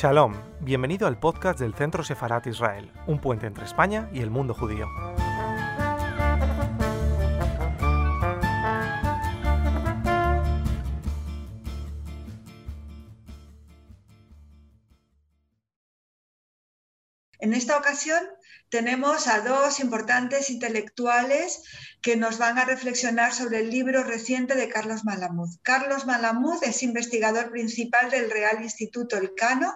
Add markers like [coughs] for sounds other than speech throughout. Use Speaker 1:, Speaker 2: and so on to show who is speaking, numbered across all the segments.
Speaker 1: Shalom, bienvenido al podcast del Centro Sefarat Israel, un puente entre España y el mundo judío.
Speaker 2: En esta ocasión tenemos a dos importantes intelectuales que nos van a reflexionar sobre el libro reciente de Carlos Malamud. Carlos Malamud es investigador principal del Real Instituto Elcano,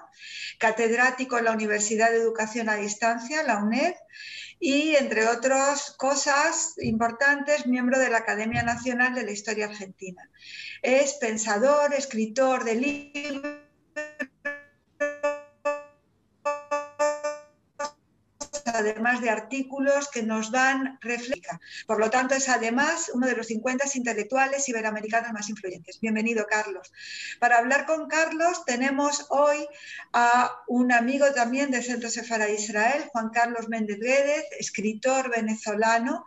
Speaker 2: catedrático en la Universidad de Educación a Distancia, la UNED, y, entre otras cosas importantes, miembro de la Academia Nacional de la Historia Argentina. Es pensador, escritor de libros además de artículos que nos dan refleja. Por lo tanto, es además uno de los 50 intelectuales iberoamericanos más influyentes. Bienvenido, Carlos. Para hablar con Carlos tenemos hoy a un amigo también del Centro Sefara Israel, Juan Carlos Méndez Guédez, escritor venezolano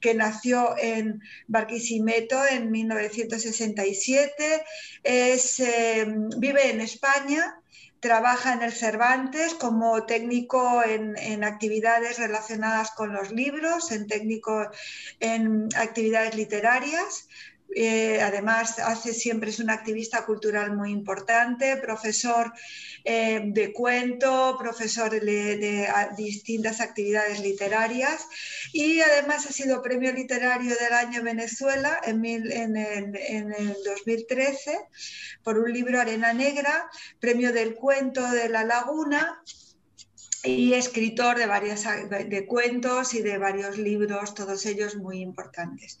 Speaker 2: que nació en Barquisimeto en 1967, es, eh, vive en España trabaja en el Cervantes como técnico en, actividades relacionadas con los libros, en técnico en actividades literarias. Eh, además, hace siempre es un activista cultural muy importante, profesor eh, de cuento, profesor de, distintas actividades literarias y además ha sido premio literario del año Venezuela en, en, en el 2013 por un libro Arena Negra, premio del cuento de la Laguna y escritor de, varias, de cuentos y de varios libros, todos ellos muy importantes.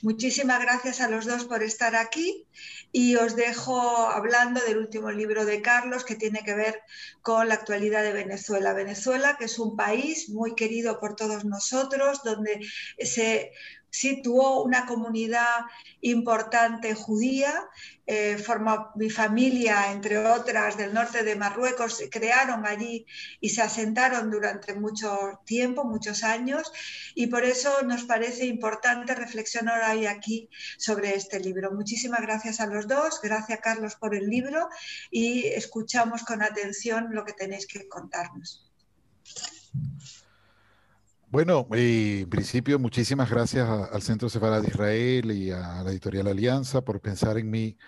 Speaker 2: Muchísimas gracias a los dos por estar aquí y os dejo hablando del último libro de Carlos que tiene que ver con la actualidad de Venezuela. Venezuela, que es un país muy querido por todos nosotros, donde se situó una comunidad importante judía, eh, formó mi familia, entre otras, del norte de Marruecos, se crearon allí y se asentaron durante mucho tiempo, muchos años, y por eso nos parece importante reflexionar hoy aquí sobre este libro. Muchísimas gracias a los dos, gracias Carlos por el libro y escuchamos con atención lo que tenéis que contarnos.
Speaker 3: Bueno, eh, en principio, muchísimas gracias al Centro Sefarad de Israel y a la editorial Alianza por pensar en mí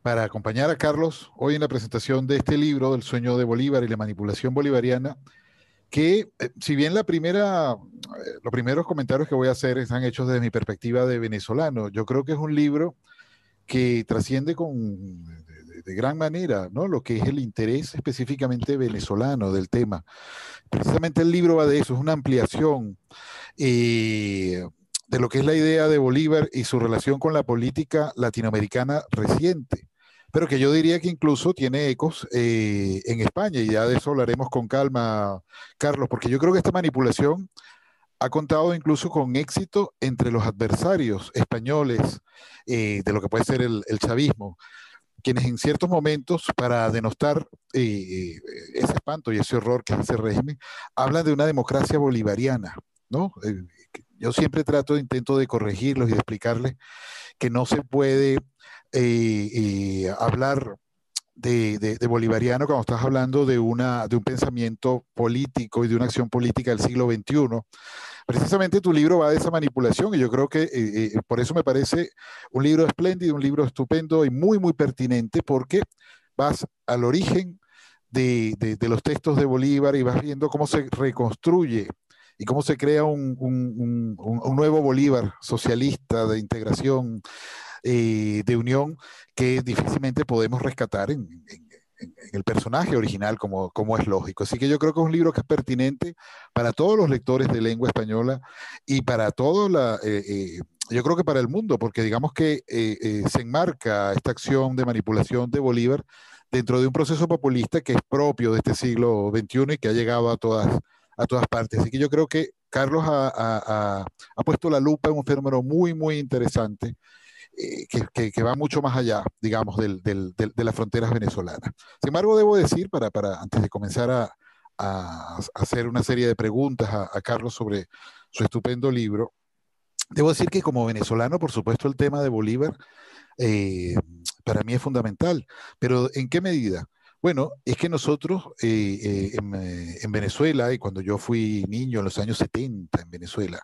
Speaker 3: para acompañar a Carlos hoy en la presentación de este libro, del sueño de Bolívar y la manipulación bolivariana, que eh, si bien la primera, eh, los primeros comentarios que voy a hacer están hechos desde mi perspectiva de venezolano, yo creo que es un libro que trasciende con, de, gran manera ¿no? lo que es el interés específicamente venezolano del tema. Precisamente el libro va de eso, es una ampliación eh, de lo que es la idea de Bolívar y su relación con la política latinoamericana reciente, pero que yo diría que incluso tiene ecos eh, en España, y ya de eso hablaremos con calma, Carlos, porque yo creo que esta manipulación ha contado incluso con éxito entre los adversarios españoles eh, de lo que puede ser el chavismo quienes en ciertos momentos, para denostar eh, ese espanto y ese horror que es ese régimen, hablan de una democracia bolivariana, ¿no? Eh, yo siempre trato, intento de corregirlos y de explicarles que no se puede eh, hablar de, de, bolivariano cuando estás hablando de, una, de un pensamiento político y de una acción política del siglo XXI. Precisamente tu libro va de esa manipulación y yo creo que eh, eh, por eso me parece un libro espléndido, un libro estupendo y muy, muy pertinente porque vas al origen de, de los textos de Bolívar y vas viendo cómo se reconstruye y cómo se crea un, un, un, nuevo Bolívar socialista de integración, eh, de unión, que difícilmente podemos rescatar en, el personaje original, como, como es lógico. Así que yo creo que es un libro que es pertinente para todos los lectores de lengua española y para todo la... Eh, eh, yo creo que para el mundo, porque digamos que se enmarca esta acción de manipulación de Bolívar dentro de un proceso populista que es propio de este siglo XXI y que ha llegado a todas, a todas partes. Así que yo creo que Carlos ha, puesto la lupa en un fenómeno muy, muy interesante. Eh, que, va mucho más allá, digamos, del, de las fronteras venezolanas. Sin embargo, debo decir, para, para antes de comenzar a, hacer una serie de preguntas a, Carlos sobre su estupendo libro, debo decir que como venezolano, por supuesto, el tema de Bolívar eh, para mí es fundamental, pero ¿en qué medida? Bueno, es que nosotros eh, en, Venezuela, y cuando yo fui niño en los años 70 en Venezuela,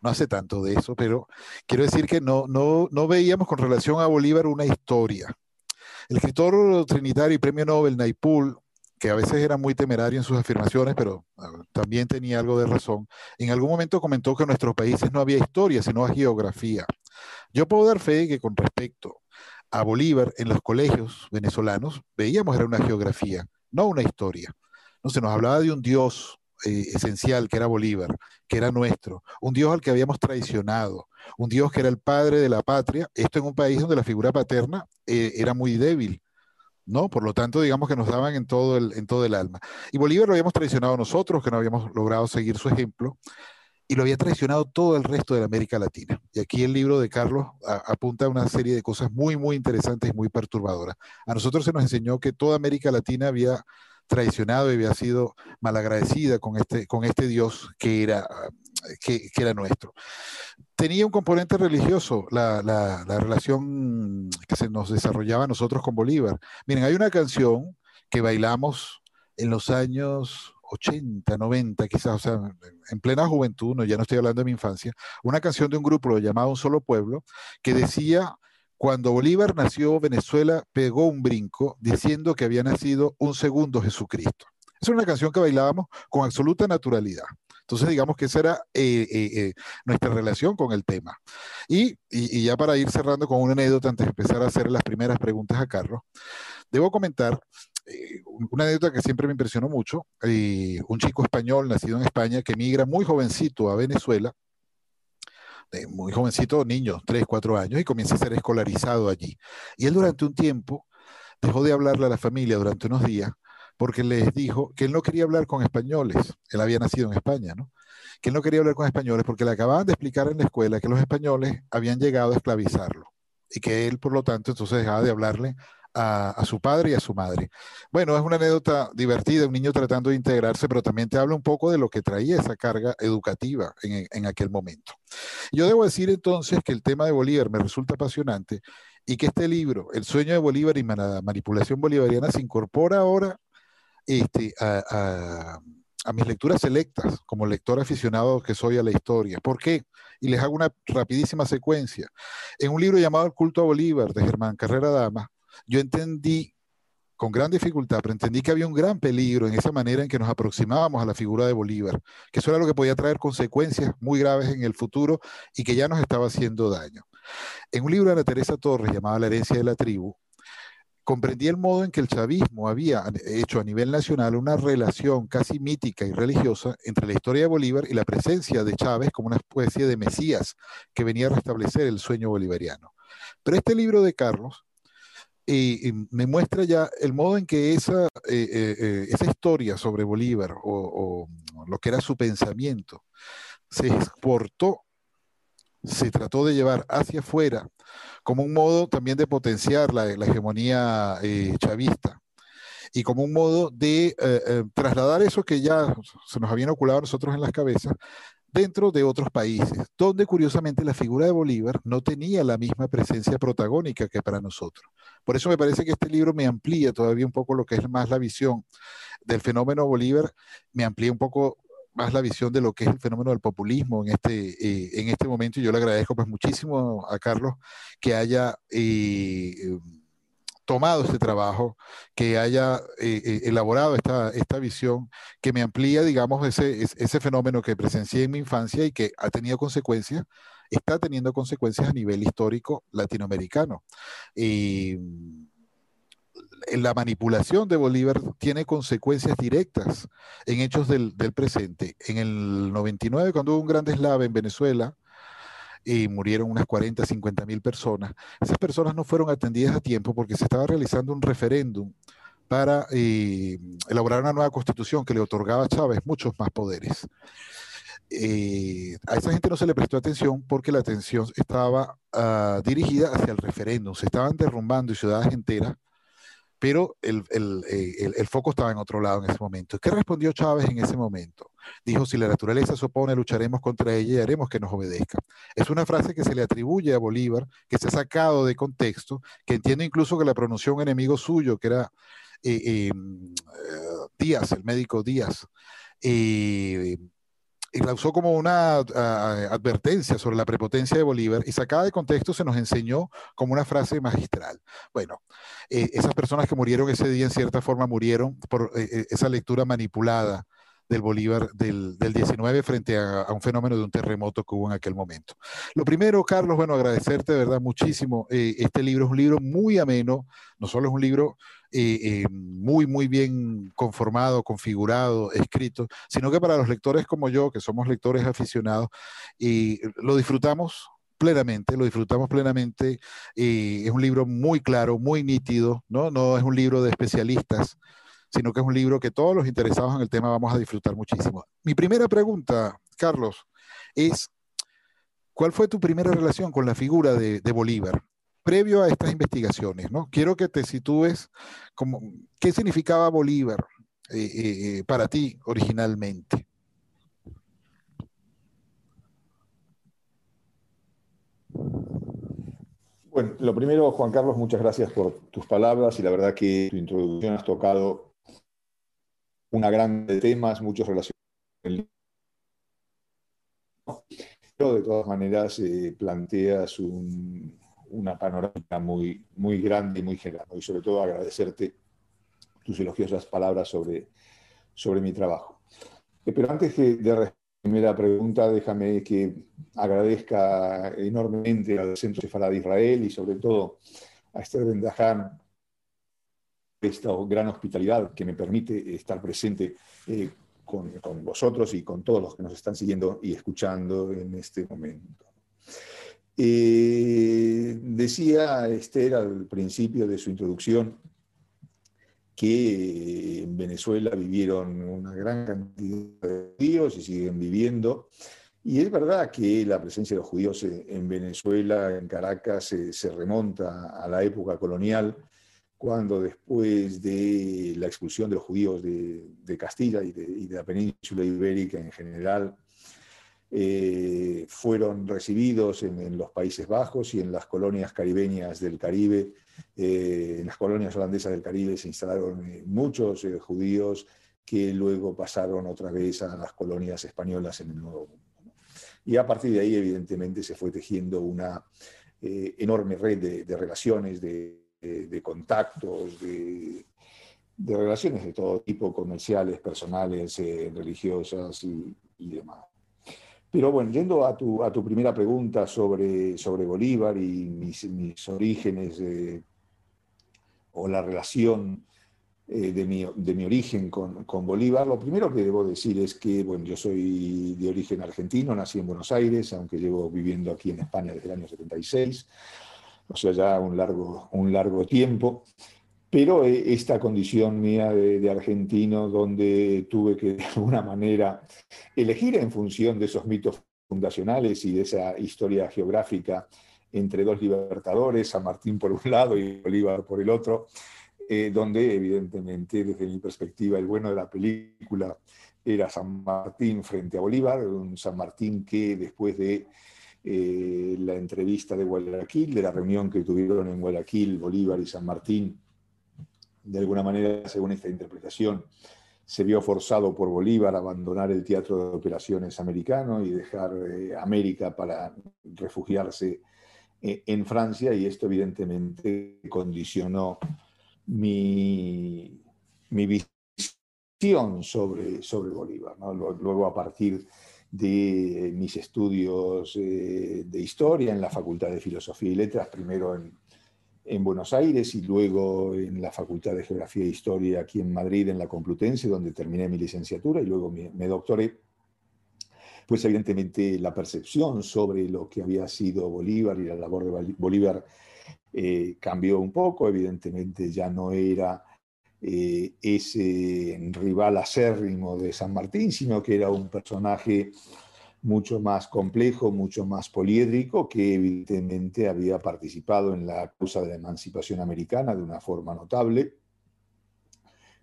Speaker 3: no hace tanto de eso, pero quiero decir que no, no, no veíamos con relación a Bolívar una historia. El escritor trinitario y premio Nobel, Naipool, que a veces era muy temerario en sus afirmaciones, pero ah, también tenía algo de razón, en algún momento comentó que en nuestros países no había historia, sino geografía. Yo puedo dar fe que con respecto a Bolívar en los colegios venezolanos, veíamos era una geografía, no una historia. No se nos hablaba de un Dios eh, esencial que era Bolívar, que era nuestro, un Dios al que habíamos traicionado, un Dios que era el padre de la patria, esto en un país donde la figura paterna eh, era muy débil. ¿no? Por lo tanto, digamos que nos daban en todo, el, en todo el alma. Y Bolívar lo habíamos traicionado nosotros, que no habíamos logrado seguir su ejemplo, y lo había traicionado todo el resto de la América Latina. Y aquí el libro de Carlos apunta a una serie de cosas muy, muy interesantes y muy perturbadoras. A nosotros se nos enseñó que toda América Latina había traicionado y había sido malagradecida con este, con este Dios que era, que, era nuestro. Tenía un componente religioso, la, la, la relación que se nos desarrollaba nosotros con Bolívar. Miren, hay una canción que bailamos en los años 80, 90, quizás, o sea, en plena juventud, no, ya no estoy hablando de mi infancia, una canción de un grupo llamado Un Solo Pueblo, que decía, cuando Bolívar nació, Venezuela pegó un brinco diciendo que había nacido un segundo Jesucristo. Es una canción que bailábamos con absoluta naturalidad. Entonces, digamos que esa era eh, eh, eh, nuestra relación con el tema. Y, y, ya para ir cerrando con una anécdota antes de empezar a hacer las primeras preguntas a Carlos, debo comentar eh, una anécdota que siempre me impresionó mucho, eh, un chico español nacido en España que migra muy jovencito a Venezuela, muy jovencito, niño, 3, 4 años, y comienza a ser escolarizado allí. Y él durante un tiempo dejó de hablarle a la familia durante unos días porque les dijo que él no quería hablar con españoles, él había nacido en España, ¿no? Que él no quería hablar con españoles porque le acababan de explicar en la escuela que los españoles habían llegado a esclavizarlo y que él, por lo tanto, entonces dejaba de hablarle a, su padre y a su madre. Bueno, es una anécdota divertida, un niño tratando de integrarse, pero también te habla un poco de lo que traía esa carga educativa en, aquel momento. Yo debo decir entonces que el tema de Bolívar me resulta apasionante y que este libro, El sueño de Bolívar y la manipulación bolivariana, se incorpora ahora este, a, a mis lecturas selectas, como lector aficionado que soy a la historia. ¿Por qué? Y les hago una rapidísima secuencia. En un libro llamado El culto a Bolívar, de Germán Carrera Dama, yo entendí con gran dificultad, pero entendí que había un gran peligro en esa manera en que nos aproximábamos a la figura de Bolívar, que eso era lo que podía traer consecuencias muy graves en el futuro y que ya nos estaba haciendo daño. En un libro de Ana Teresa Torres llamado La herencia de la tribu, comprendí el modo en que el chavismo había hecho a nivel nacional una relación casi mítica y religiosa entre la historia de Bolívar y la presencia de Chávez como una especie de Mesías que venía a restablecer el sueño bolivariano. Pero este libro de Carlos y, me muestra ya el modo en que esa, eh, eh, eh, esa historia sobre Bolívar o, lo que era su pensamiento se exportó, se trató de llevar hacia afuera como un modo también de potenciar la, hegemonía chavista y como un modo de trasladar eso que ya se nos había inoculado a nosotros en las cabezas dentro de otros países, donde curiosamente la figura de Bolívar no tenía la misma presencia protagónica que para nosotros. Por eso me parece que este libro me amplía todavía un poco lo que es más la visión del fenómeno Bolívar, me amplía un poco más la visión de lo que es el fenómeno del populismo en este, eh, en este momento y yo le agradezco pues muchísimo a Carlos que haya... Eh, tomado este trabajo, que haya eh, eh, elaborado esta, esta visión, que me amplía, digamos, ese, ese fenómeno que presencié en mi infancia y que ha tenido consecuencias, está teniendo consecuencias a nivel histórico latinoamericano. Y la manipulación de Bolívar tiene consecuencias directas en hechos del, del presente. En el 99, cuando hubo un gran deslave en Venezuela, y murieron unas 40, 50 mil personas. Esas personas no fueron atendidas a tiempo porque se estaba realizando un referéndum para eh, elaborar una nueva constitución que le otorgaba a Chávez muchos más poderes. Eh, a esa gente no se le prestó atención porque la atención estaba uh, dirigida hacia el referéndum. Se estaban derrumbando ciudades enteras pero el, el, el, el, foco estaba en otro lado en ese momento. ¿Qué respondió Chávez en ese momento? Dijo, si la naturaleza se opone, lucharemos contra ella y haremos que nos obedezca. Es una frase que se le atribuye a Bolívar, que se ha sacado de contexto, que entiende incluso que la pronunció un enemigo suyo, que era Díaz, el médico Díaz, y la usó como una advertencia sobre la prepotencia de Bolívar y sacada de contexto se nos enseñó como una frase magistral. Bueno, esas personas que murieron ese día en cierta forma murieron por esa lectura manipulada del Bolívar del, del 19 frente a, un fenómeno de un terremoto que hubo en aquel momento. Lo primero, Carlos, bueno, agradecerte de verdad muchísimo. Eh, este libro es un libro muy ameno, no solo es un libro eh, eh, muy, muy bien conformado, configurado, escrito, sino que para los lectores como yo, que somos lectores aficionados, y lo disfrutamos plenamente, lo disfrutamos plenamente. es un libro muy claro, muy nítido, ¿no? No es un libro de especialistas, sino que es un libro que todos los interesados en el tema vamos a disfrutar muchísimo. Mi primera pregunta, Carlos, es, ¿cuál fue tu primera relación con la figura de, Bolívar? Previo a estas investigaciones, ¿no? Quiero que te sitúes como, ¿qué significaba Bolívar eh, eh, eh, para ti originalmente?
Speaker 4: Bueno, lo primero, Juan Carlos, muchas gracias por tus palabras y la verdad que tu introducción has tocado una gran de temas, muchos relacionados pero de todas maneras eh, planteas una panorámica muy, muy grande y muy general. Y sobre todo agradecerte tus elogiosas palabras sobre, sobre mi trabajo. Eh, pero antes de, de la primera pregunta, déjame que agradezca enormemente al Centro Cefalá de Israel y sobre todo a Esther Bendajan esta gran hospitalidad que me permite estar presente eh, con, vosotros y con todos los que nos están siguiendo y escuchando en este momento. Eh, decía Esther al principio de su introducción que en Venezuela vivieron una gran cantidad de judíos y siguen viviendo. Y es verdad que la presencia de los judíos en Venezuela, en Caracas, se, se remonta a la época colonial cuando después de la expulsión de los judíos de, Castilla y de, la península ibérica en general, eh, fueron recibidos en, los Países Bajos y en las colonias caribeñas del Caribe. Eh, en las colonias holandesas del Caribe se instalaron eh, muchos judíos que luego pasaron otra vez a las colonias españolas en el Nuevo Mundo. Y a partir de ahí, evidentemente, se fue tejiendo una enorme red de relaciones, de, de, contactos, de, relaciones de todo tipo, comerciales, personales, eh, religiosas y, demás. Pero bueno, yendo a tu, a tu primera pregunta sobre, sobre Bolívar y mis, orígenes o la relación eh, de, mi, de, mi, origen con, con, Bolívar, lo primero que debo decir es que bueno, yo soy de origen argentino, nací en Buenos Aires, aunque llevo viviendo aquí en España desde el año 76 o sea, ya un largo, un largo tiempo. Pero eh, esta condición mía de, argentino, donde tuve que de alguna manera elegir en función de esos mitos fundacionales y de esa historia geográfica entre dos libertadores, San Martín por un lado y Bolívar por el otro, eh, donde evidentemente desde mi perspectiva el bueno de la película era San Martín frente a Bolívar, un San Martín que después de eh, la entrevista de Guayaquil, de la reunión que tuvieron en Guayaquil, Bolívar y San Martín, de alguna manera, según esta interpretación, se vio forzado por Bolívar a abandonar el teatro de operaciones americano y dejar eh, América para refugiarse eh, en Francia y esto evidentemente condicionó mi, mi visión sobre, sobre Bolívar. Luego a partir de mis estudios eh, de historia en la Facultad de Filosofía y Letras, primero en, Buenos Aires y luego en la Facultad de Geografía e Historia aquí en Madrid, en la Complutense, donde terminé mi licenciatura y luego me, doctoré. Pues evidentemente la percepción sobre lo que había sido Bolívar y la labor de Bolívar eh, cambió un poco, evidentemente ya no era eh, ese rival acérrimo de San Martín, sino que era un personaje mucho más complejo, mucho más poliédrico, que evidentemente había participado en la causa de la emancipación americana de una forma notable,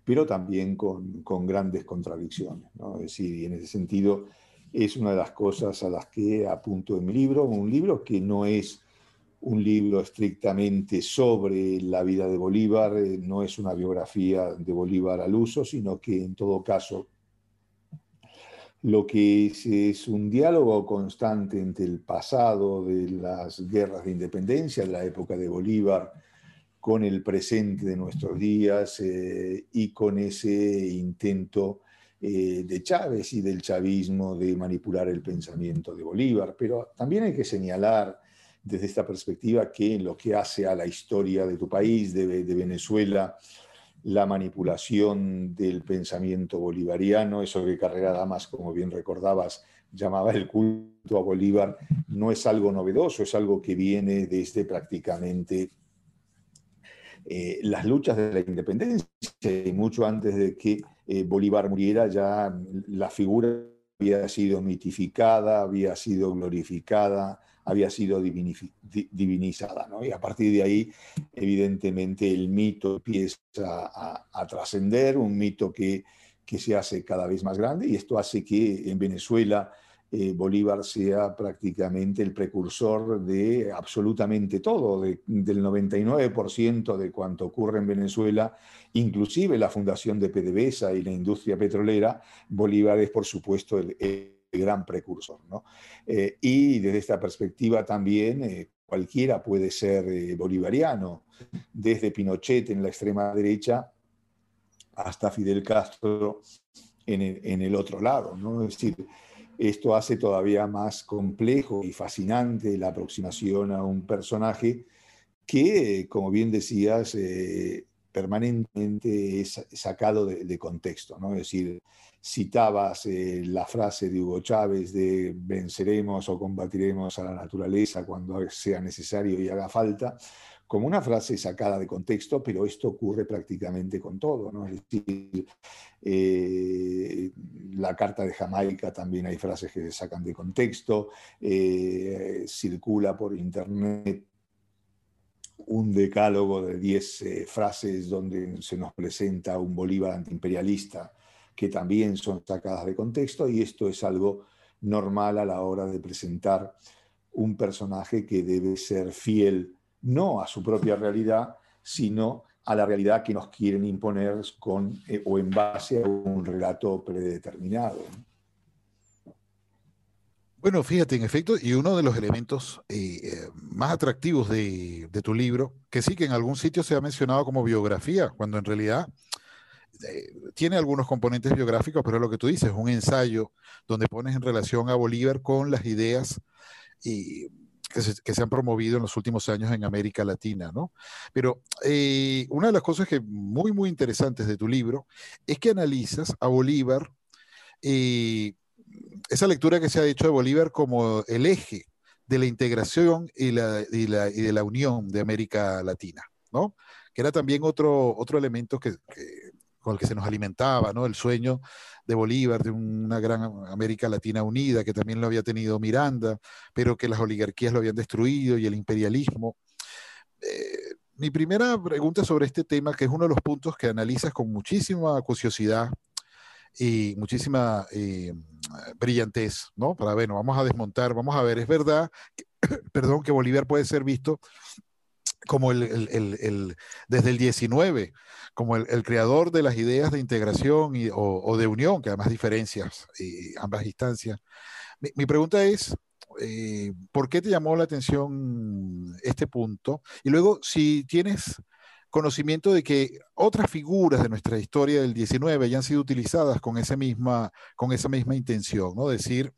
Speaker 4: pero también con, grandes contradicciones. Es decir, en ese sentido es una de las cosas a las que apunto en mi libro, un libro que no es un libro estrictamente sobre la vida de Bolívar, eh, no es una biografía de Bolívar al uso, sino que en todo caso lo que es, es un diálogo constante entre el pasado de las guerras de independencia, de la época de Bolívar, con el presente de nuestros días eh, y con ese intento eh, de Chávez y del chavismo de manipular el pensamiento de Bolívar. Pero también hay que señalar desde esta perspectiva que en lo que hace a la historia de tu país, de, Venezuela, la manipulación del pensamiento bolivariano, eso que Carrera Damas, como bien recordabas, llamaba el culto a Bolívar, no es algo novedoso, es algo que viene desde prácticamente eh, las luchas de la independencia y mucho antes de que eh, Bolívar muriera ya la figura había sido mitificada, había sido glorificada, había sido divinizada. Y a partir de ahí, evidentemente, el mito empieza a, trascender, un mito que, que se hace cada vez más grande y esto hace que en Venezuela eh, Bolívar sea prácticamente el precursor de absolutamente todo, del 99% de cuanto ocurre en Venezuela, inclusive la fundación de PDVSA y la industria petrolera, Bolívar es por supuesto el, gran precursor. Eh, y desde esta perspectiva también eh, cualquiera puede ser bolivariano, desde Pinochet en la extrema derecha hasta Fidel Castro en el, otro lado. ¿no? Es decir, esto hace todavía más complejo y fascinante la aproximación a un personaje que, como bien decías, eh, permanentemente es sacado de, contexto. ¿no? Es decir, citabas eh, la frase de Hugo Chávez de venceremos o combatiremos a la naturaleza cuando sea necesario y haga falta como una frase sacada de contexto, pero esto ocurre prácticamente con todo. ¿no? Es decir, eh, la Carta de Jamaica también hay frases que se sacan de contexto, eh, circula por internet un decálogo de 10 eh, frases donde se nos presenta un Bolívar antiimperialista que también son sacadas de contexto y esto es algo normal a la hora de presentar un personaje que debe ser fiel no a su propia realidad, sino a la realidad que nos quieren imponer con eh, o en base a un relato predeterminado.
Speaker 3: Bueno, fíjate, en efecto, y uno de los elementos eh, eh, más atractivos de, tu libro, que sí que en algún sitio se ha mencionado como biografía, cuando en realidad tiene algunos componentes biográficos, pero lo que tú dices, es un ensayo donde pones en relación a Bolívar con las ideas y que se, han promovido en los últimos años en América Latina, ¿no? Pero eh, una de las cosas que muy, muy interesantes de tu libro es que analizas a Bolívar, eh, esa lectura que se ha hecho de Bolívar como el eje de la integración y, la, y, de la unión de América Latina, ¿no? Que era también otro, otro elemento que, con el que se nos alimentaba, ¿no? El sueño de Bolívar, de una gran América Latina unida, que también lo había tenido Miranda, pero que las oligarquías lo habían destruido y el imperialismo. Eh, mi primera pregunta sobre este tema, que es uno de los puntos que analizas con muchísima curiosidad y muchísima eh, brillantez, ¿no? Para, bueno, vamos a desmontar, vamos a ver, es verdad, [coughs] perdón, que Bolívar puede ser visto como el, el, el, desde el 19, como el, creador de las ideas de integración y, o, de unión, que además diferencias y ambas instancias. Mi, mi pregunta es, eh, ¿por qué te llamó la atención este punto? Y luego, si tienes conocimiento de que otras figuras de nuestra historia del 19 hayan sido utilizadas con esa misma, con esa misma intención, ¿no? Decir,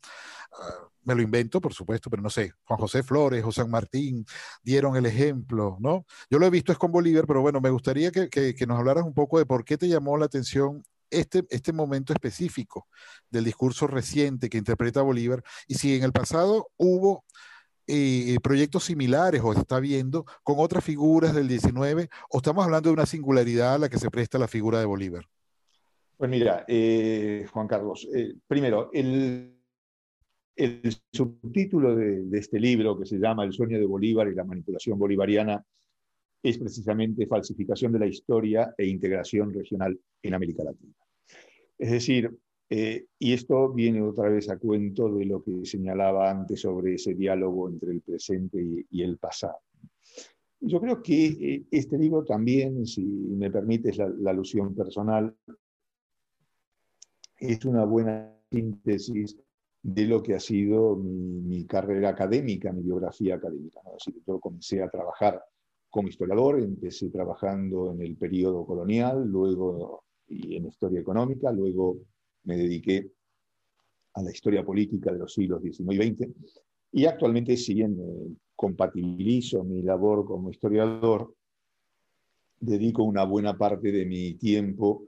Speaker 3: uh, me lo invento, por supuesto, pero no sé, Juan José Flores o San Martín dieron el ejemplo, ¿no? Yo lo he visto es con Bolívar, pero bueno, me gustaría que, que, nos hablaras un poco de por qué te llamó la atención este, este momento específico del discurso reciente que interpreta Bolívar y si en el pasado hubo eh, proyectos similares o está viendo con otras figuras del 19 o estamos hablando de una singularidad a la que se presta la figura de Bolívar.
Speaker 4: Pues mira, eh, Juan Carlos, eh, primero, el, el subtítulo de, este libro, que se llama El sueño de Bolívar y la manipulación bolivariana, es precisamente falsificación de la historia e integración regional en América Latina. Es decir, eh, y esto viene otra vez a cuento de lo que señalaba antes sobre ese diálogo entre el presente y, el pasado. Yo creo que eh, este libro también, si me permites la, la alusión personal, es una buena síntesis de lo que ha sido mi, carrera académica, mi biografía académica. yo comencé a trabajar como historiador, empecé trabajando en el periodo colonial, luego y en historia económica, luego me dediqué a la historia política de los siglos XIX y XX, y actualmente, si bien compatibilizo mi labor como historiador, dedico una buena parte de mi tiempo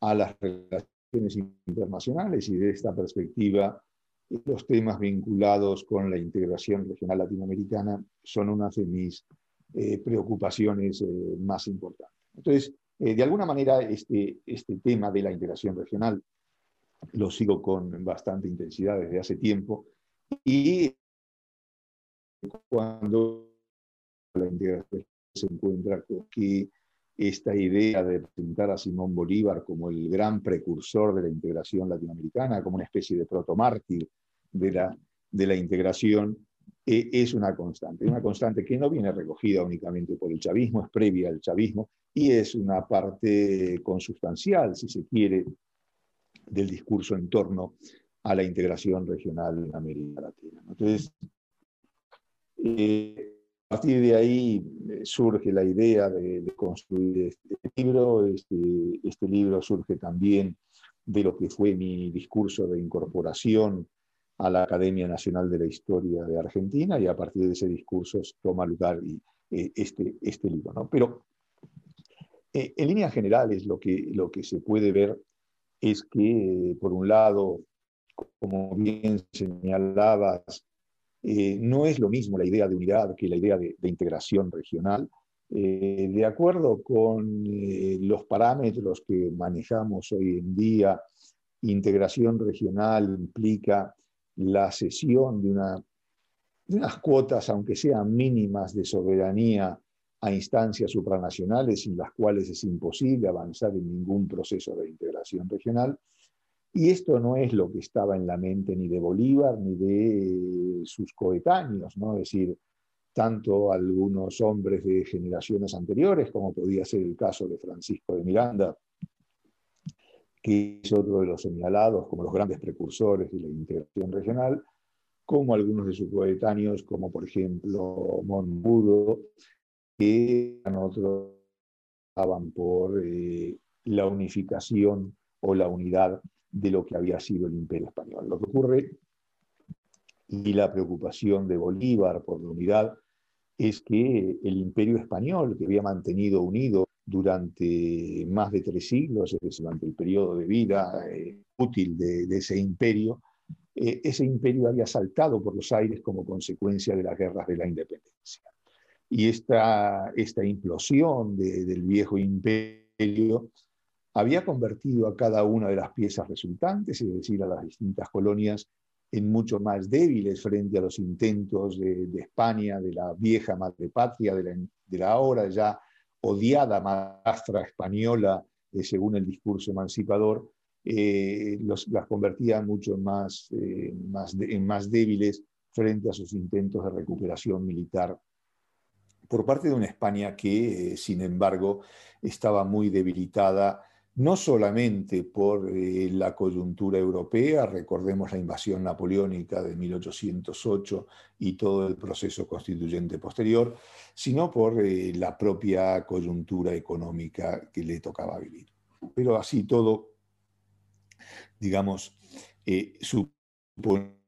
Speaker 4: a las relaciones internacionales y de esta perspectiva los temas vinculados con la integración regional latinoamericana son una de mis eh, preocupaciones eh, más importantes. Entonces, eh, de alguna manera, este, este tema de la integración regional lo sigo con bastante intensidad desde hace tiempo y cuando la integración se encuentra con que esta idea de presentar a Simón Bolívar como el gran precursor de la integración latinoamericana, como una especie de protomártir de la, de la integración, eh, es una constante, una constante que no viene recogida únicamente por el chavismo, es previa al chavismo y es una parte consustancial, si se quiere, del discurso en torno a la integración regional en América Latina. Entonces, eh, a partir de ahí eh, surge la idea de, construir este libro. Este, este, libro surge también de lo que fue mi discurso de incorporación a la Academia Nacional de la Historia de Argentina y a partir de ese discurso toma lugar eh, este, este libro. Pero en líneas generales lo que, lo que se puede ver es que, por un lado, como bien señalabas, eh, no es lo mismo la idea de unidad que la idea de, integración regional. Eh, de acuerdo con eh, los parámetros que manejamos hoy en día, integración regional implica la cesión de, de unas cuotas, aunque sean mínimas, de soberanía a instancias supranacionales sin las cuales es imposible avanzar en ningún proceso de integración regional. Y esto no es lo que estaba en la mente ni de Bolívar ni de sus coetáneos, ¿no? Es decir, tanto algunos hombres de generaciones anteriores, como podía ser el caso de Francisco de Miranda, que es otro de los señalados como los grandes precursores de la integración regional, como algunos de sus coetáneos, como por ejemplo Monbudo, que otros estaban por eh, la unificación o la unidad de lo que había sido el imperio español. Lo que ocurre y la preocupación de Bolívar por la unidad es que el imperio español, que había mantenido unido durante más de tres siglos, es decir, durante el periodo de vida eh, útil de, ese imperio, eh, ese imperio había saltado por los aires como consecuencia de las guerras de la independencia. Y esta, esta implosión del viejo imperio había convertido a cada una de las piezas resultantes, es decir, a las distintas colonias, en mucho más débiles frente a los intentos de, España, de la vieja madre patria, de la, ahora ya odiada madrastra española, eh, según el discurso emancipador, eh, las convertía mucho más, eh, en más débiles frente a sus intentos de recuperación militar por parte de una España que, sin embargo, estaba muy debilitada no solamente por eh, la coyuntura europea, recordemos la invasión napoleónica de 1808 y todo el proceso constituyente posterior, sino por eh, la propia coyuntura económica que le tocaba vivir. Pero así todo, digamos, eh, suponía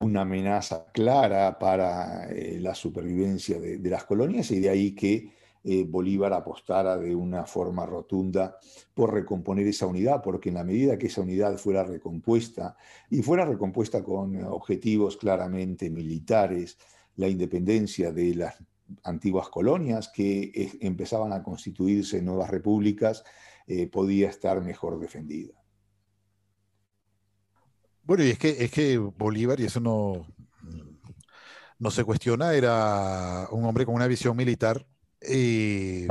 Speaker 4: una amenaza clara para la supervivencia de las colonias y de ahí que eh, Bolívar apostara de una forma rotunda por recomponer esa unidad, porque en la medida que esa unidad fuera recompuesta y fuera recompuesta con objetivos claramente militares, la independencia de las antiguas colonias que empezaban a constituirse nuevas repúblicas, eh, podía estar mejor defendida.
Speaker 3: Bueno, y es que, es que Bolívar, y eso no, no se cuestiona, era un hombre con una visión militar eh,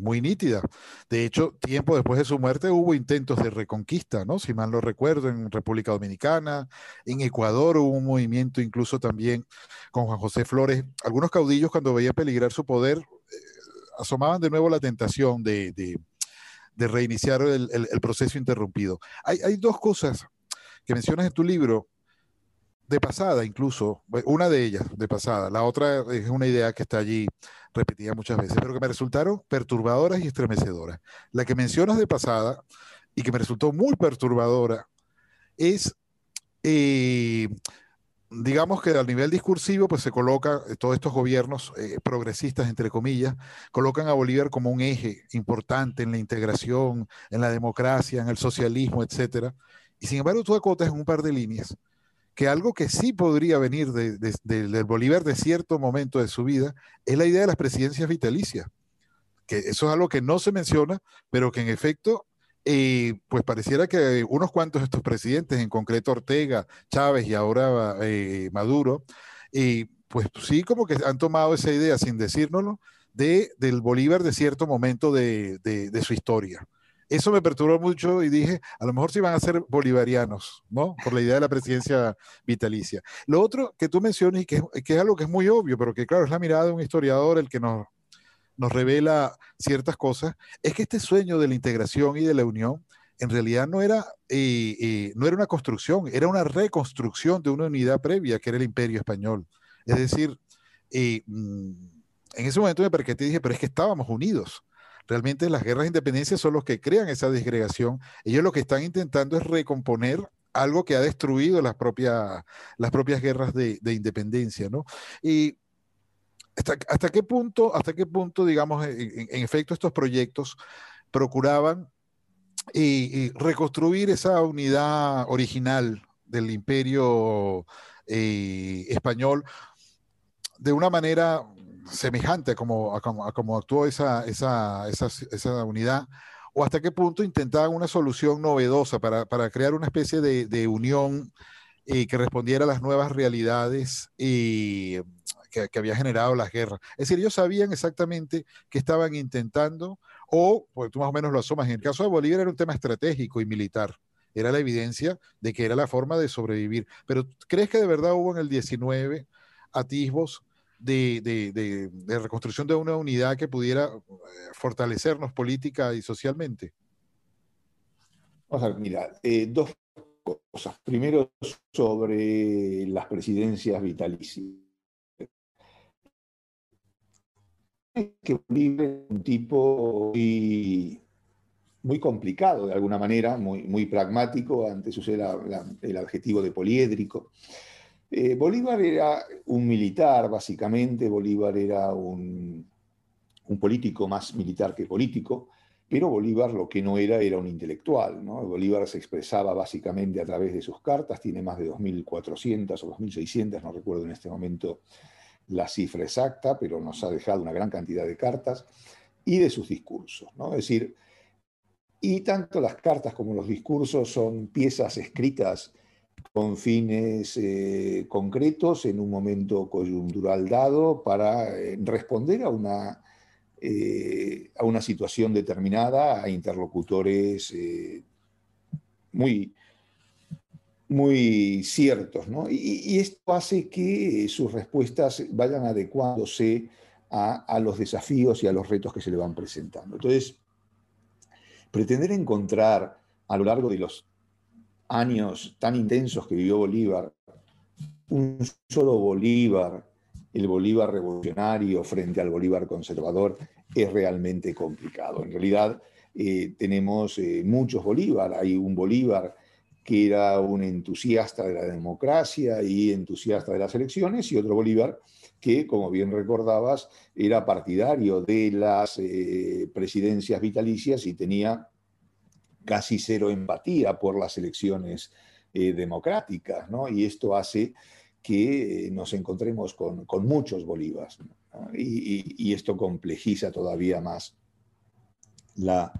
Speaker 3: muy, nítida. De hecho, tiempo después de su muerte hubo intentos de reconquista, ¿no? Si mal no recuerdo, en República Dominicana, en Ecuador hubo un movimiento incluso también con Juan José Flores. Algunos caudillos cuando veían peligrar su poder eh, asomaban de nuevo la tentación de, reiniciar el, proceso interrumpido. Hay, hay dos cosas que mencionas en tu libro de pasada incluso, una de ellas de pasada, la otra es una idea que está allí repetida muchas veces, pero que me resultaron perturbadoras y estremecedoras. La que mencionas de pasada y que me resultó muy perturbadora es, eh, digamos que a nivel discursivo, pues se coloca, eh, todos estos gobiernos eh, progresistas, entre comillas, colocan a Bolívar como un eje importante en la integración, en la democracia, en el socialismo, etcétera. Y sin embargo, tú acotas en un par de líneas que algo que sí podría venir del Bolívar de cierto momento de su vida es la idea de las presidencias vitalicias, que eso es algo que no se menciona, pero que en efecto, eh, pues pareciera que unos cuantos de estos presidentes, en concreto Ortega, Chávez y ahora eh, Maduro, y pues sí como que han tomado esa idea sin decírnoslo, de, del Bolívar de cierto momento de su historia. Eso me perturbó mucho y dije, a lo mejor sí van a ser bolivarianos, ¿no? Por la idea de la presidencia vitalicia. Lo otro que tú mencionas y que, que es algo que es muy obvio, pero que claro, es la mirada de un historiador el que nos, nos revela ciertas cosas, es que este sueño de la integración y de la unión en realidad no era, eh, eh, no era una construcción, era una reconstrucción de una unidad previa que era el imperio español. Es decir, eh, mm, en ese momento me percaté y dije, pero es que estábamos unidos. Realmente las guerras de independencia son los que crean esa disgregación. Ellos lo que están intentando es recomponer algo que ha destruido las propias, las propias guerras de, independencia, ¿no? Y hasta, qué punto, hasta qué punto, digamos, en, efecto, estos proyectos procuraban y, reconstruir esa unidad original del imperio eh, español de una manera semejante a como, actuó esa, esa, unidad, o hasta qué punto intentaban una solución novedosa para, crear una especie de, unión y que respondiera a las nuevas realidades y que, había generado las guerras. Es decir, ellos sabían exactamente qué estaban intentando, o, pues tú más o menos lo asomas, en el caso de Bolívar era un tema estratégico y militar, era la evidencia de que era la forma de sobrevivir. Pero ¿crees que de verdad hubo en el 19 atisbos de, reconstrucción de una unidad que pudiera eh, fortalecernos política y socialmente?
Speaker 4: Vamos a ver, mira, eh, dos cosas. Primero, sobre las presidencias vitalicias. Que un tipo muy, muy, complicado de alguna manera, muy, muy pragmático, antes usé el adjetivo de poliédrico. Eh, Bolívar era un militar, básicamente, Bolívar era un, político más militar que político, pero Bolívar lo que no era era un intelectual. Bolívar se expresaba básicamente a través de sus cartas, tiene más de 2.400 o 2.600, no recuerdo en este momento la cifra exacta, pero nos ha dejado una gran cantidad de cartas, y de sus discursos. ¿no? Es decir, y tanto las cartas como los discursos son piezas escritas con fines eh, concretos en un momento coyuntural dado para eh, responder a una, eh, a una situación determinada, a interlocutores muy, muy ciertos. Y, esto hace que sus respuestas vayan adecuándose a, a los desafíos y a los retos que se le van presentando. Entonces, pretender encontrar a lo largo de los años tan intensos que vivió Bolívar, un solo Bolívar, el Bolívar revolucionario frente al Bolívar conservador, es realmente complicado. En realidad eh, tenemos eh, muchos Bolívar. Hay un Bolívar que era un entusiasta de la democracia y entusiasta de las elecciones, y otro Bolívar que, como bien recordabas, era partidario de las eh, presidencias vitalicias y tenía casi cero empatía por las elecciones eh, democráticas, ¿no? Y esto hace que nos encontremos con, muchos bolívares, y, esto complejiza todavía más la,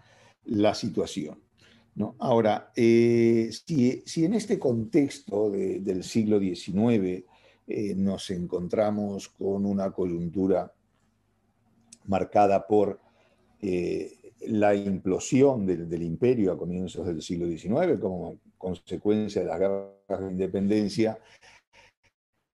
Speaker 4: situación. ¿no? Ahora, eh, si, en este contexto del siglo XIX eh, nos encontramos con una coyuntura marcada por eh, la implosión del, imperio a comienzos del siglo XIX como consecuencia de las guerras de independencia,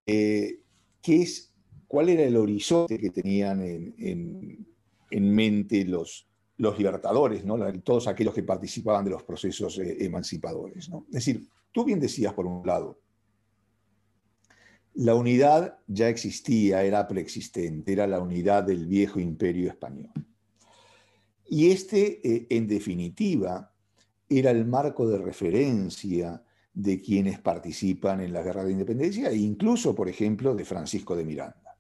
Speaker 4: eh, es, ¿cuál era el horizonte que tenían en, mente los, libertadores, ¿no? todos aquellos que participaban de los procesos eh, emancipadores? Es decir, tú bien decías por un lado, la unidad ya existía, era preexistente, era la unidad del viejo imperio español. Y este, eh, en definitiva, era el marco de referencia de quienes participan en la guerra de independencia e incluso, por ejemplo, de Francisco de Miranda.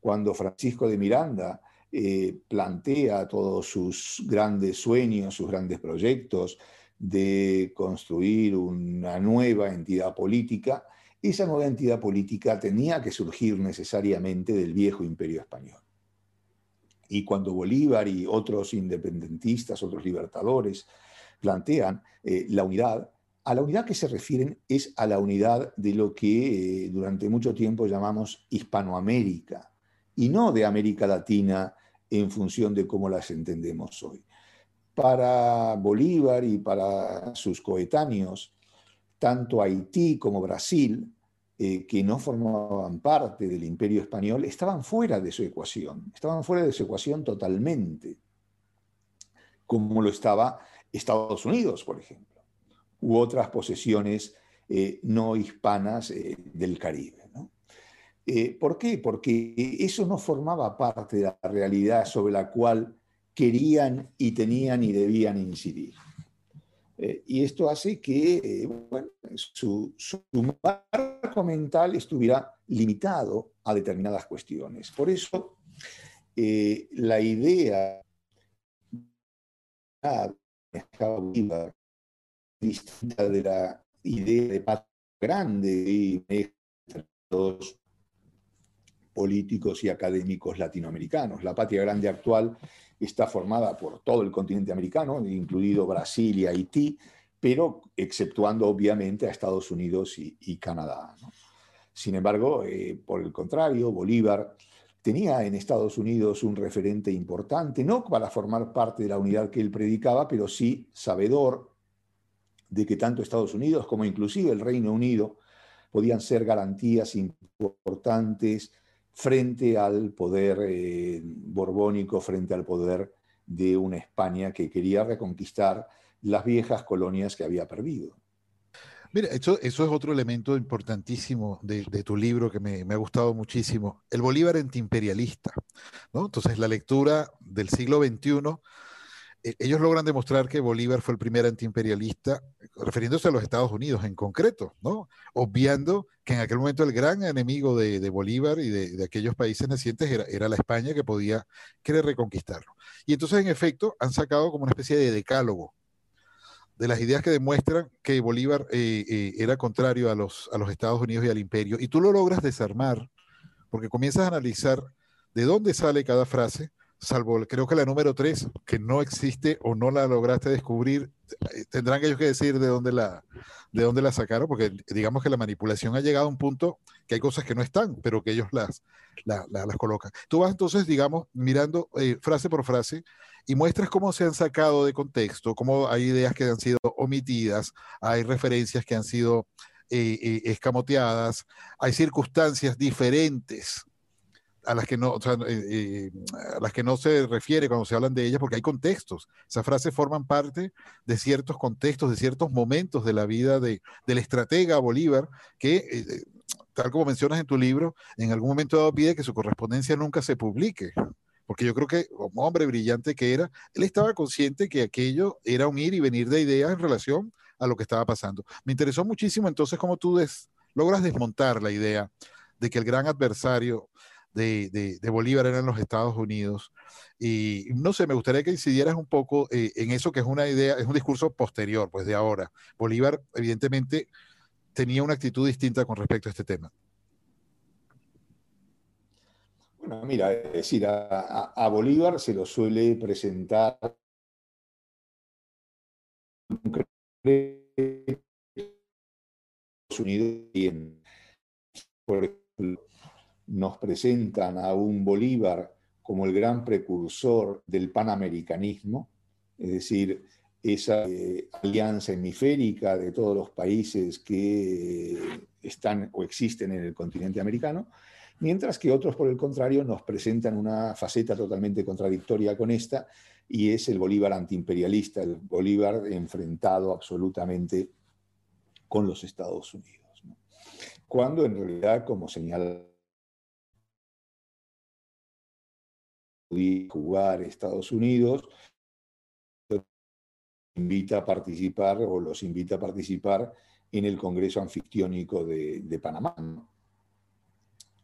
Speaker 4: Cuando Francisco de Miranda eh, plantea todos sus grandes sueños, sus grandes proyectos de construir una nueva entidad política, esa nueva entidad política tenía que surgir necesariamente del viejo imperio español. Y cuando Bolívar y otros independentistas, otros libertadores, plantean eh, la unidad, a la unidad que se refieren es a la unidad de lo que eh, durante mucho tiempo llamamos Hispanoamérica, y no de América Latina en función de cómo las entendemos hoy. Para Bolívar y para sus coetáneos, tanto Haití como Brasil, eh, que no formaban parte del imperio español, estaban fuera de su ecuación, estaban fuera de su ecuación totalmente, como lo estaba Estados Unidos, por ejemplo, u otras posesiones eh, no hispanas eh, del Caribe. ¿Por qué? Porque eso no formaba parte de la realidad sobre la cual querían y tenían y debían incidir. Eh, y esto hace que eh, su, marco mental estuviera limitado a determinadas cuestiones. Por eso, eh, la idea distinta de la idea de patria grande y los políticos y académicos latinoamericanos. La patria grande actual está formada por todo el continente americano, incluido Brasil y Haití, pero exceptuando obviamente a Estados Unidos y, Canadá. Sin embargo, eh, por el contrario, Bolívar tenía en Estados Unidos un referente importante, no para formar parte de la unidad que él predicaba, pero sí sabedor de que tanto Estados Unidos como inclusive el Reino Unido podían ser garantías importantes frente al poder eh, borbónico, frente al poder de una España que quería reconquistar las viejas colonias que había perdido.
Speaker 3: Mira, eso, es otro elemento importantísimo de, tu libro que me, ha gustado muchísimo, el Bolívar antiimperialista. ¿no? Entonces, la lectura del siglo XXI ellos logran demostrar que Bolívar fue el primer antiimperialista, refiriéndose a los Estados Unidos en concreto, ¿no? Obviando que en aquel momento el gran enemigo de, Bolívar y de, aquellos países nacientes era, la España que podía querer reconquistarlo. Y entonces, en efecto, han sacado como una especie de decálogo de las ideas que demuestran que Bolívar eh, eh, era contrario a los Estados Unidos y al imperio. Y tú lo logras desarmar porque comienzas a analizar de dónde sale cada frase, salvo creo que la número tres, que no existe o no la lograste descubrir, eh, tendrán ellos que decir de dónde la, de dónde la sacaron, porque digamos que la manipulación ha llegado a un punto que hay cosas que no están, pero que ellos las, las colocan. Tú vas entonces, digamos, mirando eh, frase por frase y muestras cómo se han sacado de contexto, cómo hay ideas que han sido omitidas, hay referencias que han sido eh, escamoteadas, hay circunstancias diferentes a las que no, eh, eh, a las que no se refiere cuando se hablan de ellas, porque hay contextos. Esas frases forman parte de ciertos contextos, de ciertos momentos de la vida de, del estratega Bolívar, que, eh, tal como mencionas en tu libro, en algún momento dado pide que su correspondencia nunca se publique. Porque yo creo que, como hombre brillante que era, él estaba consciente que aquello era un ir y venir de ideas en relación a lo que estaba pasando. Me interesó muchísimo entonces cómo tú logras desmontar la idea de que el gran adversario de, Bolívar eran los Estados Unidos. Y no sé, me gustaría que incidieras un poco eh, en eso que es una idea, es un discurso posterior, pues de ahora. Bolívar, evidentemente, tenía una actitud distinta con respecto a este tema.
Speaker 4: Bueno, mira, es decir, a, Bolívar se lo suele presentar por ejemplo, nos presentan a un Bolívar como el gran precursor del panamericanismo, es decir, esa eh, alianza hemisférica de todos los países que están o existen en el continente americano, mientras que otros, por el contrario, nos presentan una faceta totalmente contradictoria con esta, y es el Bolívar antiimperialista, el Bolívar enfrentado absolutamente con los Estados Unidos. Cuando en realidad, como señala jugar Estados Unidos, invita a participar o los invita a participar en el Congreso Anfictiónico de, Panamá.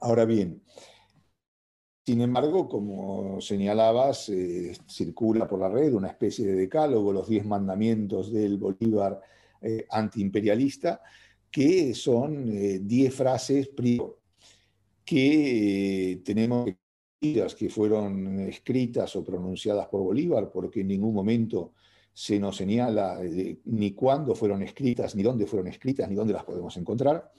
Speaker 4: Ahora bien, sin embargo, como señalabas, eh, circula por la red una especie de decálogo, los diez mandamientos del Bolívar eh, antiimperialista, que son eh, diez frases que tenemos que fueron escritas o pronunciadas por Bolívar, porque en ningún momento se nos señala ni cuándo fueron escritas, ni dónde fueron escritas, ni dónde las podemos encontrar.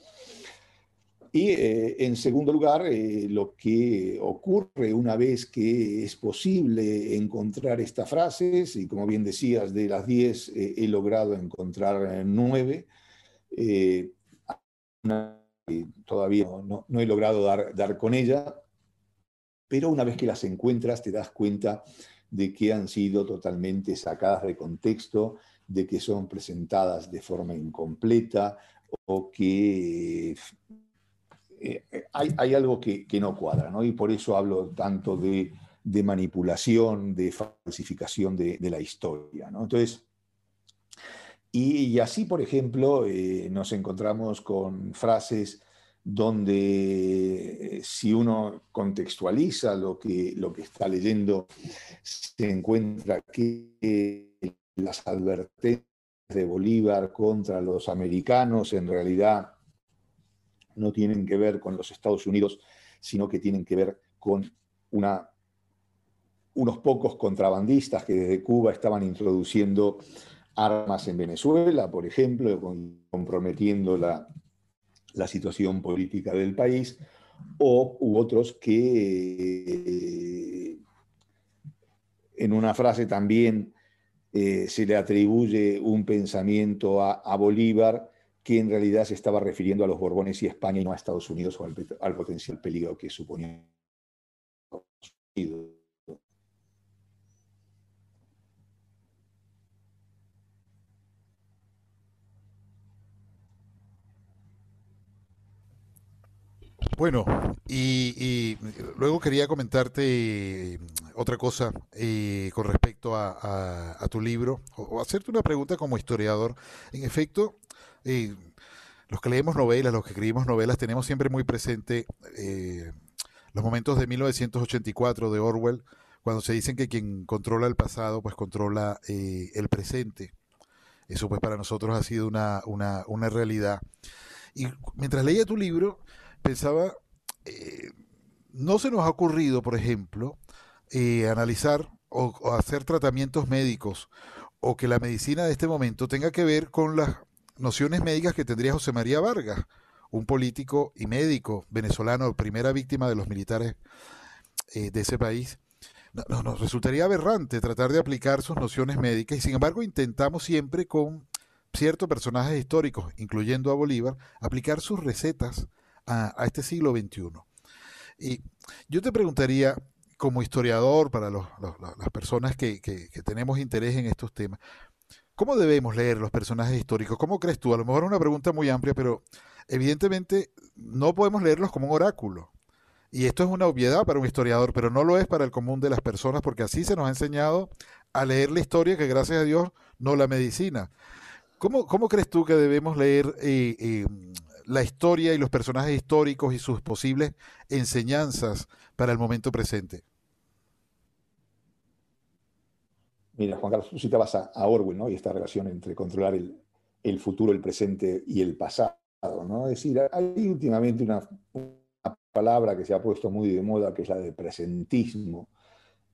Speaker 4: Y eh, en segundo lugar, eh, lo que ocurre una vez que es posible encontrar estas frases, y como bien decías, de las 10 eh, he logrado encontrar nueve, todavía no, he logrado dar, dar con ella, pero una vez que las encuentras te das cuenta de que han sido totalmente sacadas de contexto, de que son presentadas de forma incompleta o que eh, hay, algo que, no cuadra, ¿no? Y por eso hablo tanto de, manipulación, de falsificación de, la historia, ¿no? Entonces, y, así, por ejemplo, eh, nos encontramos con frases donde eh, si uno contextualiza lo que, lo que está leyendo, se encuentra que las advertencias de Bolívar contra los americanos en realidad no tienen que ver con los Estados Unidos, sino que tienen que ver con unos pocos contrabandistas que desde Cuba estaban introduciendo armas en Venezuela, por ejemplo, comprometiendo la, la situación política del país, o u otros que en una frase también eh, se le atribuye un pensamiento a, Bolívar que en realidad se estaba refiriendo a los Borbones y España y no a Estados Unidos o al, al potencial peligro que suponía.
Speaker 3: Bueno, y, luego quería comentarte otra cosa eh, con respecto a, tu libro, o, hacerte una pregunta como historiador. En efecto, eh, los que leemos novelas, los que escribimos novelas, tenemos siempre muy presente eh, los momentos de 1984 de Orwell, cuando se dicen que quien controla el pasado, pues controla el presente. Eso pues para nosotros ha sido una, una, una realidad. Y mientras leía tu libro, pensaba, eh, no se nos ha ocurrido, por ejemplo, eh, analizar o, hacer tratamientos médicos o que la medicina de este momento tenga que ver con las nociones médicas que tendría José María Vargas, un político y médico venezolano, primera víctima de los militares eh, de ese país. nos resultaría aberrante tratar de aplicar sus nociones médicas y sin embargo intentamos siempre con ciertos personajes históricos, incluyendo a Bolívar, aplicar sus recetas a, este siglo XXI. Y yo te preguntaría, como historiador, para las personas que, tenemos interés en estos temas, ¿cómo debemos leer los personajes históricos? ¿Cómo crees tú? A lo mejor es una pregunta muy amplia, pero evidentemente no podemos leerlos como un oráculo. Y esto es una obviedad para un historiador, pero no lo es para el común de las personas, porque así se nos ha enseñado a leer la historia, que gracias a Dios no la medicina. ¿Cómo, cómo crees tú que debemos leer eh, eh, la historia y los personajes históricos y sus posibles enseñanzas para el momento presente?
Speaker 4: Mira, Juan Carlos, tú citabas a, Orwell, ¿no? Y esta relación entre controlar el, futuro, el presente y el pasado, ¿no? Es decir, hay últimamente una, palabra que se ha puesto muy de moda, que es la de presentismo,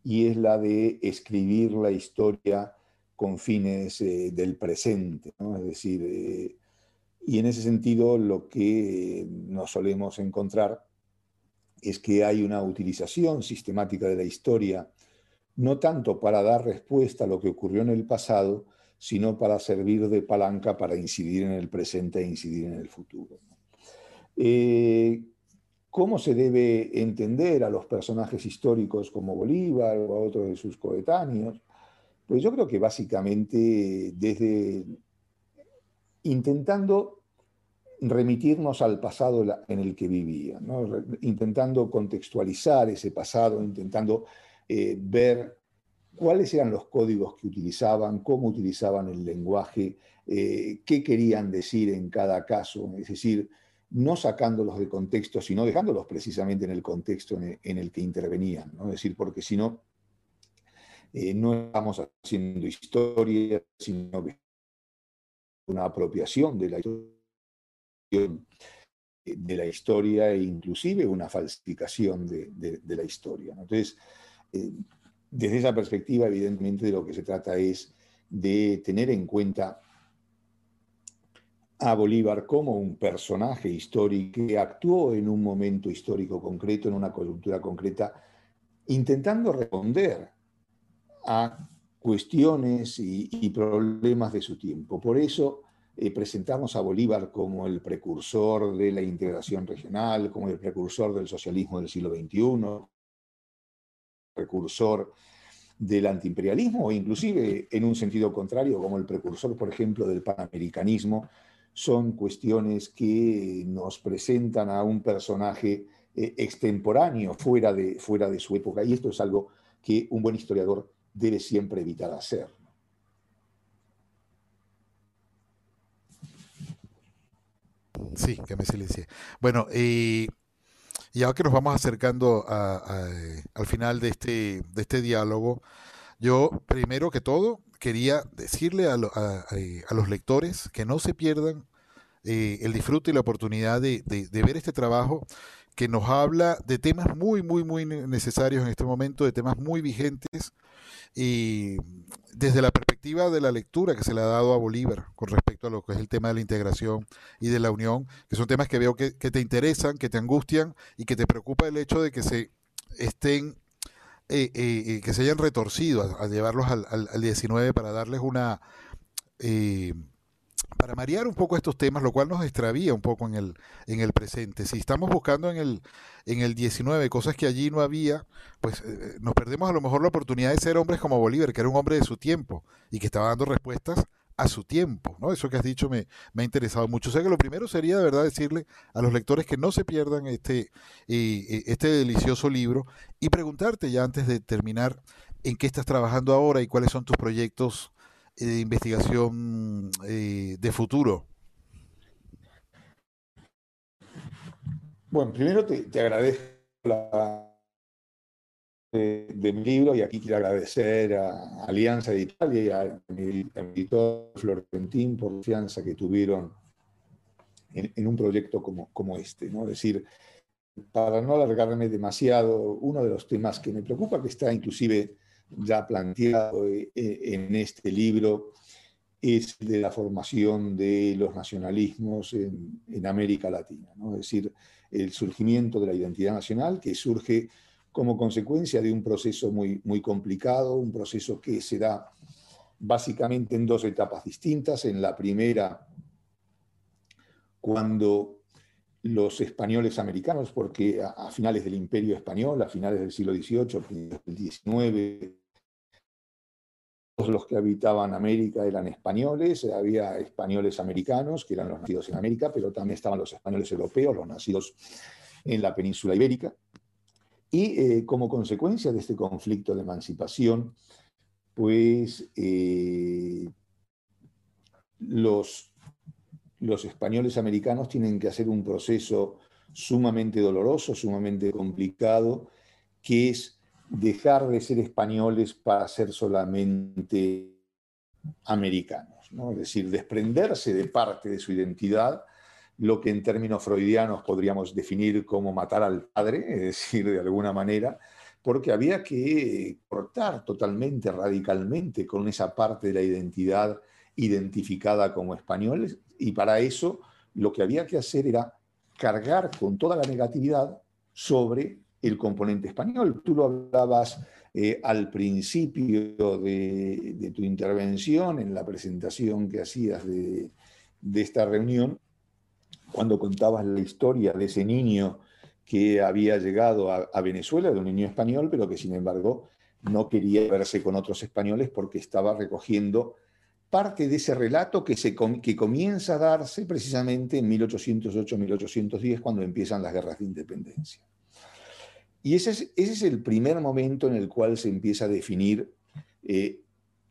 Speaker 4: y es la de escribir la historia con fines eh, del presente, ¿no? Es decir, eh, y en ese sentido, lo que nos solemos encontrar es que hay una utilización sistemática de la historia, no tanto para dar respuesta a lo que ocurrió en el pasado, sino para servir de palanca para incidir en el presente e incidir en el futuro. Eh, ¿Cómo se debe entender a los personajes históricos como Bolívar o a otros de sus coetáneos? Pues yo creo que básicamente desde intentando remitirnos al pasado en el que vivían, intentando contextualizar ese pasado, intentando eh, ver cuáles eran los códigos que utilizaban, cómo utilizaban el lenguaje, eh, qué querían decir en cada caso, es decir, no sacándolos de contexto, sino dejándolos precisamente en el contexto en el, que intervenían, es decir, porque si no, eh, no estamos haciendo historia, sino una apropiación de la historia de la historia e inclusive una falsificación de, la historia. Entonces, eh, desde esa perspectiva, evidentemente, de lo que se trata es de tener en cuenta a Bolívar como un personaje histórico que actuó en un momento histórico concreto, en una coyuntura concreta, intentando responder a cuestiones y, problemas de su tiempo. Por eso eh, presentamos a Bolívar como el precursor de la integración regional, como el precursor del socialismo del siglo XXI, precursor del antiimperialismo o inclusive en un sentido contrario como el precursor, por ejemplo, del panamericanismo, son cuestiones que nos presentan a un personaje eh, extemporáneo, fuera de, fuera de su época, y esto es algo que un buen historiador debe siempre evitar hacer.
Speaker 3: Sí, que me silencie. Bueno, eh, y ahora que nos vamos acercando al final de este, de este diálogo, yo primero que todo quería decirle a, los lectores que no se pierdan eh, el disfrute y la oportunidad de, ver este trabajo que nos habla de temas muy, muy, muy necesarios en este momento, de temas muy vigentes y desde la perspectiva de la lectura que se le ha dado a Bolívar con respecto a lo que es el tema de la integración y de la unión, que son temas que veo que, te interesan, que te angustian y que te preocupa el hecho de que se estén, eh, eh, eh, que se hayan retorcido a, llevarlos al, al, al, 19 para darles una para marear un poco estos temas, lo cual nos extravía un poco en el, en el presente. Si estamos buscando en el, en el 19 cosas que allí no había, pues eh, nos perdemos a lo mejor la oportunidad de ser hombres como Bolívar, que era un hombre de su tiempo y que estaba dando respuestas a su tiempo, ¿no? Eso que has dicho me, me ha interesado mucho. O sea que lo primero sería de verdad decirle a los lectores que no se pierdan este, este delicioso libro y preguntarte ya antes de terminar en qué estás trabajando ahora y cuáles son tus proyectos de investigación eh, de futuro?
Speaker 4: Bueno, primero te, agradezco la de, mi libro y aquí quiero agradecer a Alianza de Italia y a mi, editor Florentín por la confianza que tuvieron en, un proyecto como, como este. ¿no? Es decir, para no alargarme demasiado, uno de los temas que me preocupa, que está inclusive ya planteado eh, eh, en este libro es de la formación de los nacionalismos en, América Latina, es decir, el surgimiento de la identidad nacional que surge como consecuencia de un proceso muy, muy complicado, un proceso que se da básicamente en dos etapas distintas. En la primera, cuando los españoles americanos, porque a, finales del imperio español, a finales del siglo XVIII, del XIX, todos los que habitaban América eran españoles, había españoles americanos, que eran los nacidos en América, pero también estaban los españoles europeos, los nacidos en la península ibérica. Y eh, como consecuencia de este conflicto de emancipación, pues eh, los los españoles americanos tienen que hacer un proceso sumamente doloroso, sumamente complicado, que es dejar de ser españoles para ser solamente americanos, ¿no? es decir, desprenderse de parte de su identidad, lo que en términos freudianos podríamos definir como matar al padre, es decir, de alguna manera, porque había que cortar totalmente, radicalmente con esa parte de la identidad identificada como españoles y para eso lo que había que hacer era cargar con toda la negatividad sobre el componente español. Tú lo hablabas eh, al principio de, tu intervención, en la presentación que hacías de, esta reunión, cuando contabas la historia de ese niño que había llegado a, Venezuela, de un niño español, pero que sin embargo no quería verse con otros españoles porque estaba recogiendo parte de ese relato que, que comienza a darse precisamente en 1808-1810, cuando empiezan las guerras de independencia. Y ese es, es, el primer momento en el cual se empieza a definir eh,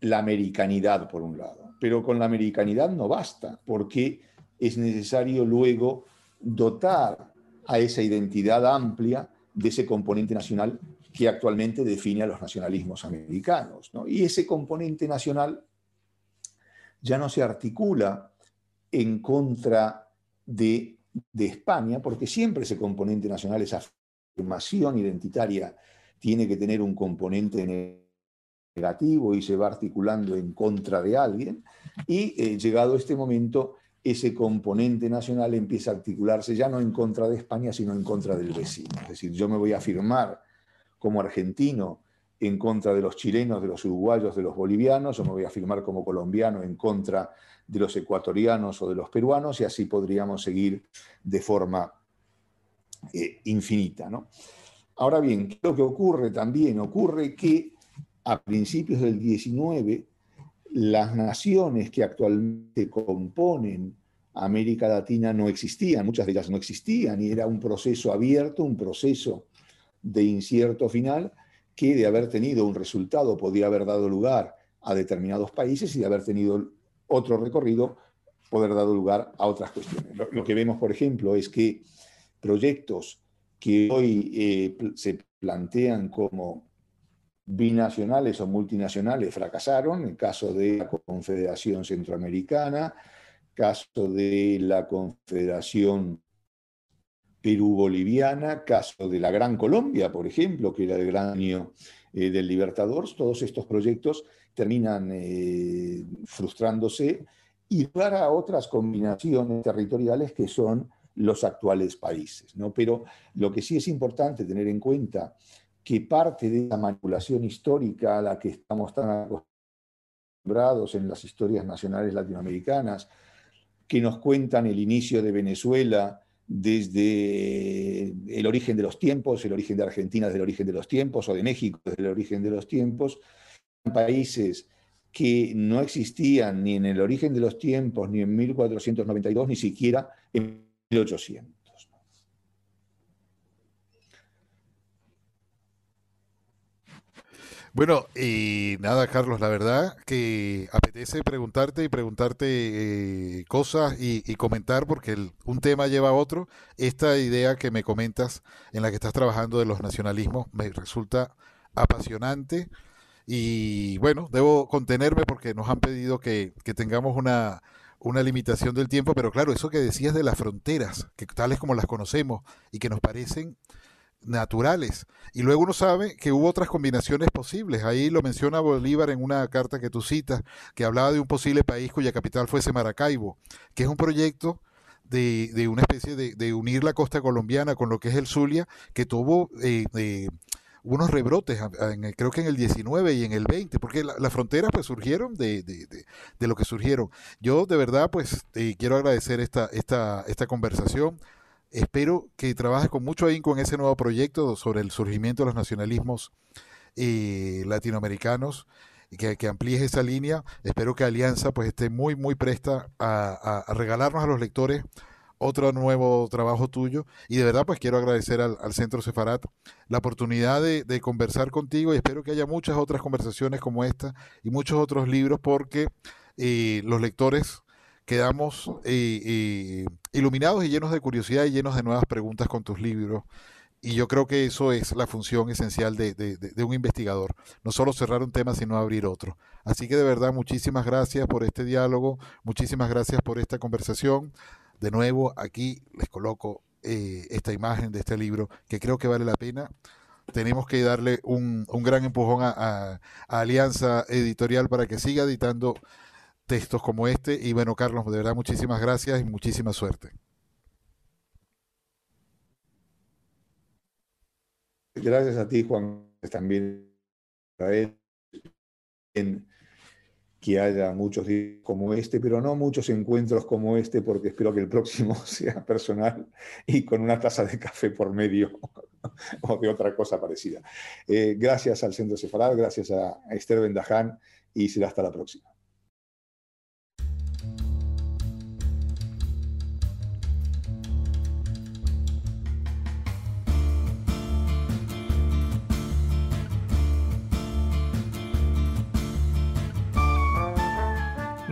Speaker 4: la americanidad, por un lado. Pero con la americanidad no basta, porque es necesario luego dotar a esa identidad amplia de ese componente nacional que actualmente define a los nacionalismos americanos. Y ese componente nacional ya no se articula en contra de, España, porque siempre ese componente nacional, esa afirmación identitaria, tiene que tener un componente negativo y se va articulando en contra de alguien. Y eh, llegado este momento, ese componente nacional empieza a articularse ya no en contra de España, sino en contra del vecino. Es decir, yo me voy a afirmar como argentino en contra de los chilenos, de los uruguayos, de los bolivianos, o me voy a afirmar como colombiano en contra de los ecuatorianos o de los peruanos, y así podríamos seguir de forma eh, infinita. ¿no? Ahora bien, ¿qué es lo que ocurre también? Ocurre que a principios del 19, las naciones que actualmente componen América Latina no existían, muchas de ellas no existían, y era un proceso abierto, un proceso de incierto final, que de haber tenido un resultado podía haber dado lugar a determinados países y de haber tenido otro recorrido poder dado lugar a otras cuestiones. Lo, que vemos, por ejemplo, es que proyectos que hoy eh, se plantean como binacionales o multinacionales fracasaron, el caso de la Confederación Centroamericana, caso de la Confederación Perú-Boliviana, caso de la Gran Colombia, por ejemplo, que era el gran año eh, del Libertador, todos estos proyectos terminan eh, frustrándose y para otras combinaciones territoriales que son los actuales países. ¿no? Pero lo que sí es importante tener en cuenta que parte de la manipulación histórica a la que estamos tan acostumbrados en las historias nacionales latinoamericanas, que nos cuentan el inicio de Venezuela, desde el origen de los tiempos, el origen de Argentina desde el origen de los tiempos, o de México desde el origen de los tiempos, países que no existían ni en el origen de los tiempos, ni en 1492, ni siquiera en 1800.
Speaker 3: Bueno, y nada, Carlos, la verdad que apetece preguntarte y preguntarte eh, cosas y, comentar, porque un tema lleva a otro. Esta idea que me comentas en la que estás trabajando de los nacionalismos me resulta apasionante. Y bueno, debo contenerme porque nos han pedido que, que tengamos una, una limitación del tiempo, pero claro, eso que decías de las fronteras, que tales como las conocemos y que nos parecen naturales. Y luego uno sabe que hubo otras combinaciones posibles. Ahí lo menciona Bolívar en una carta que tú citas, que hablaba de un posible país cuya capital fuese Maracaibo, que es un proyecto de, de una especie de, de, unir la costa colombiana con lo que es el Zulia, que tuvo eh, unos rebrotes, creo que en el 19 y en el 20, porque las fronteras pues surgieron de, de, lo que surgieron. Yo de verdad pues quiero agradecer esta, esta, esta conversación Espero que trabajes con mucho ahínco en ese nuevo proyecto sobre el surgimiento de los nacionalismos eh, latinoamericanos y que, amplíes esa línea. Espero que Alianza pues esté muy, muy presta a, regalarnos a los lectores otro nuevo trabajo tuyo. Y de verdad, pues quiero agradecer al, Centro Sefarat la oportunidad de, conversar contigo y espero que haya muchas otras conversaciones como esta y muchos otros libros porque eh, los lectores quedamos eh, eh, iluminados y llenos de curiosidad y llenos de nuevas preguntas con tus libros. Y yo creo que eso es la función esencial de, un investigador, no solo cerrar un tema, sino abrir otro. Así que de verdad, muchísimas gracias por este diálogo, muchísimas gracias por esta conversación. De nuevo, aquí les coloco eh, esta imagen de este libro que creo que vale la pena. Tenemos que darle un, gran empujón a Alianza Editorial para que siga editando textos como este. Y bueno, Carlos, de verdad muchísimas gracias y muchísima suerte.
Speaker 4: gracias a ti, Juan, también en que haya muchos días como este, pero no muchos encuentros como este, porque espero que el próximo [laughs] sea personal y con una taza de café por medio [laughs] o de otra cosa parecida. Eh, gracias al Centro Sefarad, gracias a Esther Bendaján y será hasta la próxima.